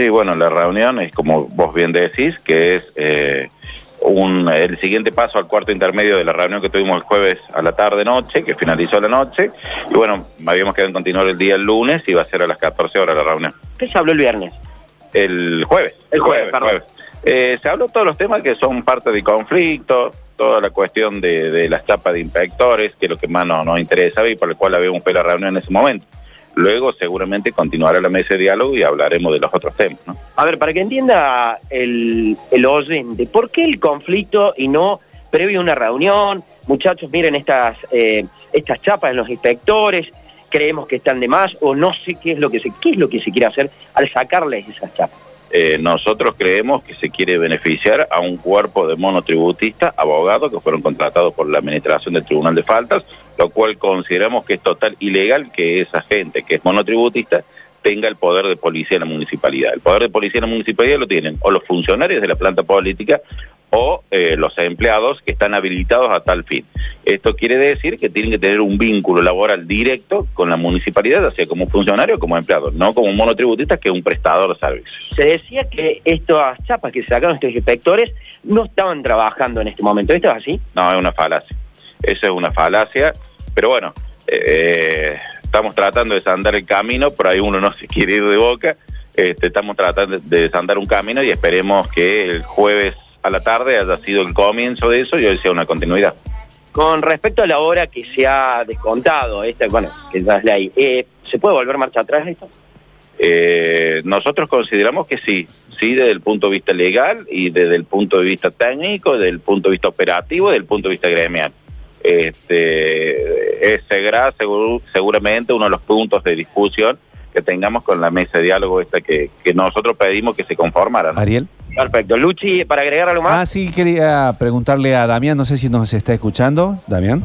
Sí, bueno, la reunión es como vos bien decís, que es eh, un, el siguiente paso al cuarto intermedio de la reunión que tuvimos el jueves a la tarde-noche, que finalizó la noche, y bueno, habíamos quedado en continuar el día el lunes y va a ser a las 14 horas la reunión. ¿Qué se habló el viernes? El jueves. El jueves, perdón. Eh, se habló todos los temas que son parte del conflicto, toda la cuestión de, de las chapas de inspectores, que es lo que más nos, nos interesaba y por el cual habíamos pedido la reunión en ese momento. Luego seguramente continuará la mesa de diálogo y hablaremos de los otros temas. A ver, para que entienda el, el oyente, ¿por qué el conflicto y no previo a una reunión? Muchachos, miren estas, eh, estas chapas en los inspectores, creemos que están de más o no sé qué es lo que se, qué es lo que se quiere hacer al sacarles esas chapas. Eh, nosotros creemos que se quiere beneficiar a un cuerpo de monotributistas, abogados que fueron contratados por la Administración del Tribunal de Faltas, lo cual consideramos que es total ilegal que esa gente que es monotributista tenga el poder de policía en la municipalidad. El poder de policía en la municipalidad lo tienen o los funcionarios de la planta política o eh, los empleados que están habilitados a tal fin. Esto quiere decir que tienen que tener un vínculo laboral directo con la municipalidad, así como funcionario o como empleado, no como monotributista que es un prestador de servicios. Se decía que estas chapas que sacaron estos inspectores no estaban trabajando en este momento. ¿Esto es así? No, es una falacia. Eso es una falacia, pero bueno, eh, estamos tratando de desandar el camino, por ahí uno no se quiere ir de boca, este, estamos tratando de desandar un camino y esperemos que el jueves a la tarde haya sido el comienzo de eso y hoy sea una continuidad. Con respecto a la hora que se ha descontado, esta, bueno, que ya es ley, eh, ¿se puede volver marcha atrás esto? Eh, nosotros consideramos que sí, sí desde el punto de vista legal y desde el punto de vista técnico, desde el punto de vista operativo, desde el punto de vista gremial. Este, ese será seguro, seguramente uno de los puntos de discusión que tengamos con la mesa de diálogo esta que, que nosotros pedimos que se conformara. ¿no? Ariel. Perfecto. Luchi, para agregar algo más. Ah, sí, quería preguntarle a Damián, no sé si nos está escuchando. Damián.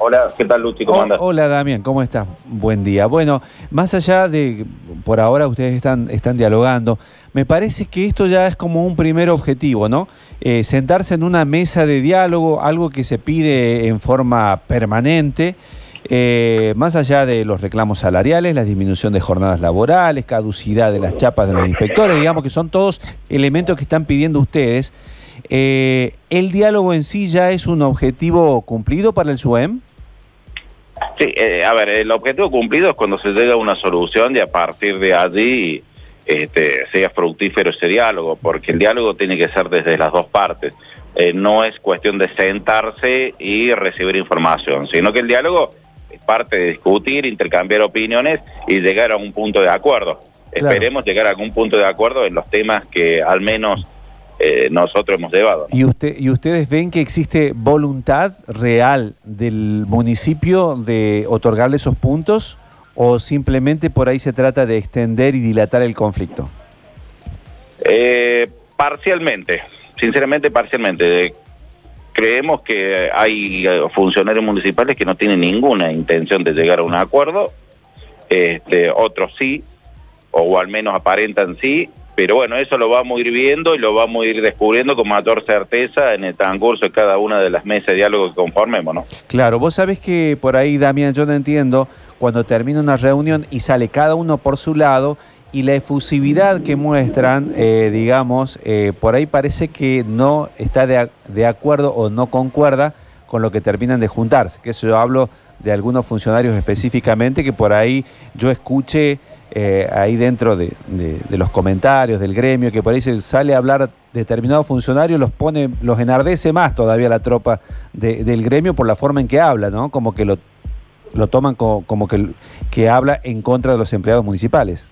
Hola, ¿qué tal Luchi? ¿Cómo Oh, andas? hola Damián, ¿cómo estás? Buen día. Bueno, más allá de, por ahora ustedes están, están dialogando, me parece que esto ya es como un primer objetivo, ¿no? Eh, sentarse en una mesa de diálogo, algo que se pide en forma permanente, eh, más allá de los reclamos salariales, la disminución de jornadas laborales, caducidad de las chapas de los inspectores, digamos que son todos elementos que están pidiendo ustedes. Eh, ¿El diálogo en sí ya es un objetivo cumplido para el SUEM? Sí, eh, a ver, el objetivo cumplido es cuando se llega a una solución y a partir de allí este, sea fructífero ese diálogo, porque el diálogo tiene que ser desde las dos partes. Eh, no es cuestión de sentarse y recibir información, sino que el diálogo es parte de discutir, intercambiar opiniones y llegar a un punto de acuerdo. Claro. Esperemos llegar a algún punto de acuerdo en los temas que al menos eh, nosotros hemos llevado. ¿no? ¿Y, usted, ¿Y ustedes ven que existe voluntad real del municipio de otorgarle esos puntos o simplemente por ahí se trata de extender y dilatar el conflicto? Eh, parcialmente, sinceramente parcialmente. Creemos que hay eh, funcionarios municipales que no tienen ninguna intención de llegar a un acuerdo, este, otros sí, o al menos aparentan sí, pero bueno, eso lo vamos a ir viendo y lo vamos a ir descubriendo con mayor certeza en el transcurso de cada una de las mesas de diálogo que conformemos, ¿no? Claro, vos sabés que por ahí, Damián, yo no entiendo cuando termina una reunión y sale cada uno por su lado y la efusividad que muestran, eh, digamos, eh, por ahí parece que no está de, de acuerdo o no concuerda con lo que terminan de juntarse. Que eso yo hablo de algunos funcionarios específicamente que por ahí yo escuché eh, ahí dentro de, los comentarios del gremio, que por ahí se sale a hablar determinado funcionario, los pone, los enardece más todavía la tropa de- del gremio por la forma en que habla, ¿no? Como que lo, lo toman co- como, que, que habla en contra de los empleados municipales.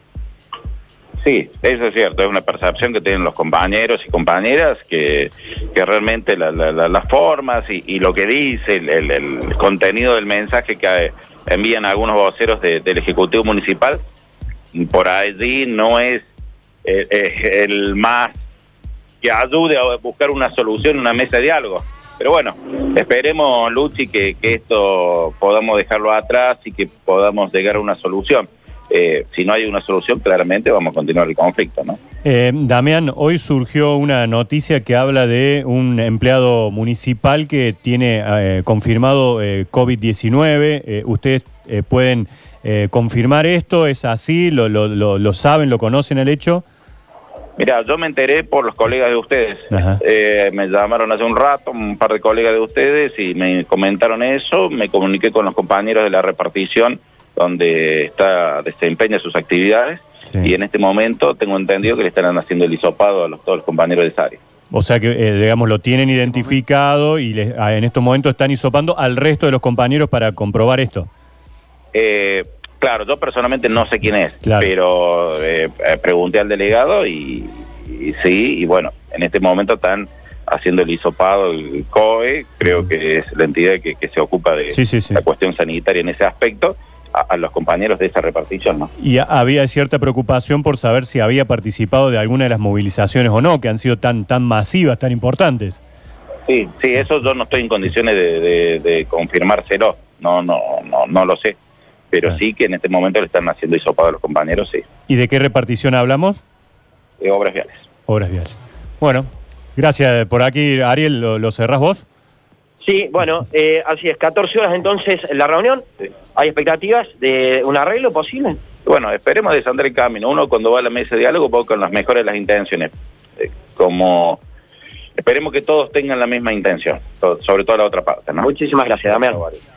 Sí, eso es cierto, es una percepción que tienen los compañeros y compañeras que, realmente la- la- la- las formas y, lo que dice, el, contenido del mensaje que envían algunos voceros de- del Ejecutivo Municipal, por allí no es eh, eh, el más que ayude a buscar una solución, una mesa de diálogo. Pero bueno, esperemos, Luchi, que esto podamos dejarlo atrás y que podamos llegar a una solución. Eh, si no hay una solución, claramente vamos a continuar el conflicto, ¿no? Eh, Damián, hoy surgió una noticia que habla de un empleado municipal que tiene eh, confirmado eh, COVID-19. Eh, ¿Ustedes pueden confirmar esto? ¿Es así? ¿Lo, lo- lo- lo saben? ¿Lo conocen el hecho? Mira, yo me enteré por los colegas de ustedes. Eh, me llamaron hace un rato un par de colegas de ustedes y me comentaron eso. Me comuniqué con los compañeros de la repartición donde está desempeña sus actividades Sí. y en este momento tengo entendido que le están haciendo el hisopado a los, todos los compañeros de esa área. O sea que, eh, digamos, lo tienen identificado y les- ah, en estos momentos están hisopando al resto de los compañeros para comprobar esto. Eh, claro, yo personalmente no sé quién es, Claro. pero eh, eh, pregunté al delegado y, y sí, y bueno, en este momento están haciendo el hisopado, el COE, creo que es la entidad que, que se ocupa de Sí, sí, sí. la cuestión sanitaria en ese aspecto, a, a los compañeros de esa repartición, ¿no? Y ha- había cierta preocupación por saber si había participado de alguna de las movilizaciones o no, que han sido tan, tan masivas, tan importantes. Sí, sí, eso yo no estoy en condiciones de, de- de confirmárselo, no, no, no, no lo sé, pero Claro. sí que en este momento le están haciendo hisopado a los compañeros, sí, ¿Y de qué repartición hablamos? de obras viales. Obras viales. Bueno, gracias por aquí, Ariel, ¿lo, lo cerrás vos? Sí, bueno, eh, así es, 14 horas entonces en la reunión. ¿Hay expectativas de un arreglo posible? Bueno, esperemos desandar el camino. Uno cuando va a la mesa de diálogo va con las mejores de las intenciones. Eh, como esperemos que todos tengan la misma intención, sobre todo la otra parte, ¿no? Muchísimas gracias, Damián.